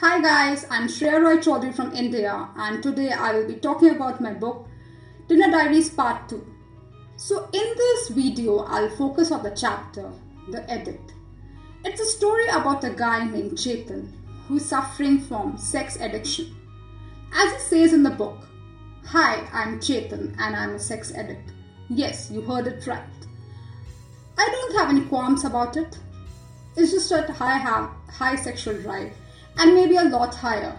Hi guys, I'm Shreya Roy Chowdhury from India and today I will be talking about my book Tinder Diaries Part 2. So in this video I'll focus on the chapter The Addict. It's a story about a guy named Chetan who's suffering from sex addiction. As he says in the book, Hi, I'm Chetan and I'm a sex addict. Yes, you heard it right. I don't have any qualms about it. It's just that I have high sexual drive and maybe a lot higher.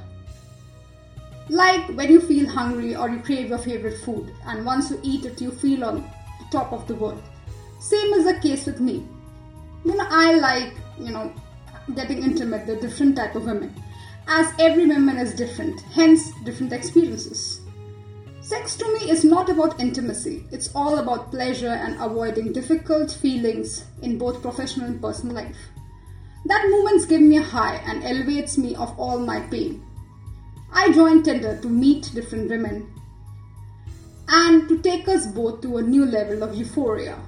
Like when you feel hungry or you crave your favorite food, and once you eat it, you feel on top of the world. Same is the case with me. You know, I like, you know, getting intimate with different type of women, as every woman is different, hence different experiences. Sex to me is not about intimacy, it's all about pleasure and avoiding difficult feelings in both professional and personal life. That moments give me a high and elevates me of all my pain. I joined Tinder to meet different women and to take us both to a new level of euphoria.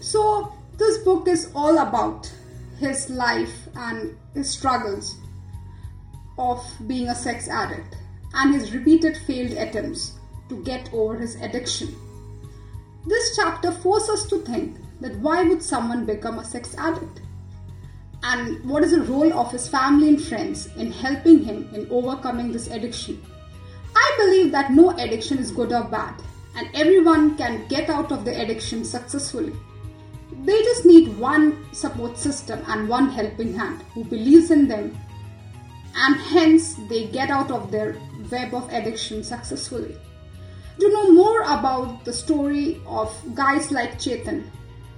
So, this book is all about his life and his struggles of being a sex addict and his repeated failed attempts to get over his addiction. This chapter forces us to think that why would someone become a sex addict? And what is the role of his family and friends in helping him in overcoming this addiction? I believe that no addiction is good or bad, and everyone can get out of the addiction successfully. They just need one support system and one helping hand who believes in them, and hence they get out of their web of addiction successfully. To know more about the story of guys like Chetan,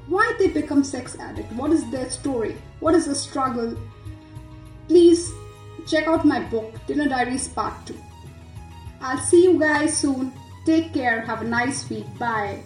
why they become sex addict, what is their story, what is the struggle, please check out my book Tinder Diaries Part 2. I'll see you guys soon. Take care. Have a nice week. Bye.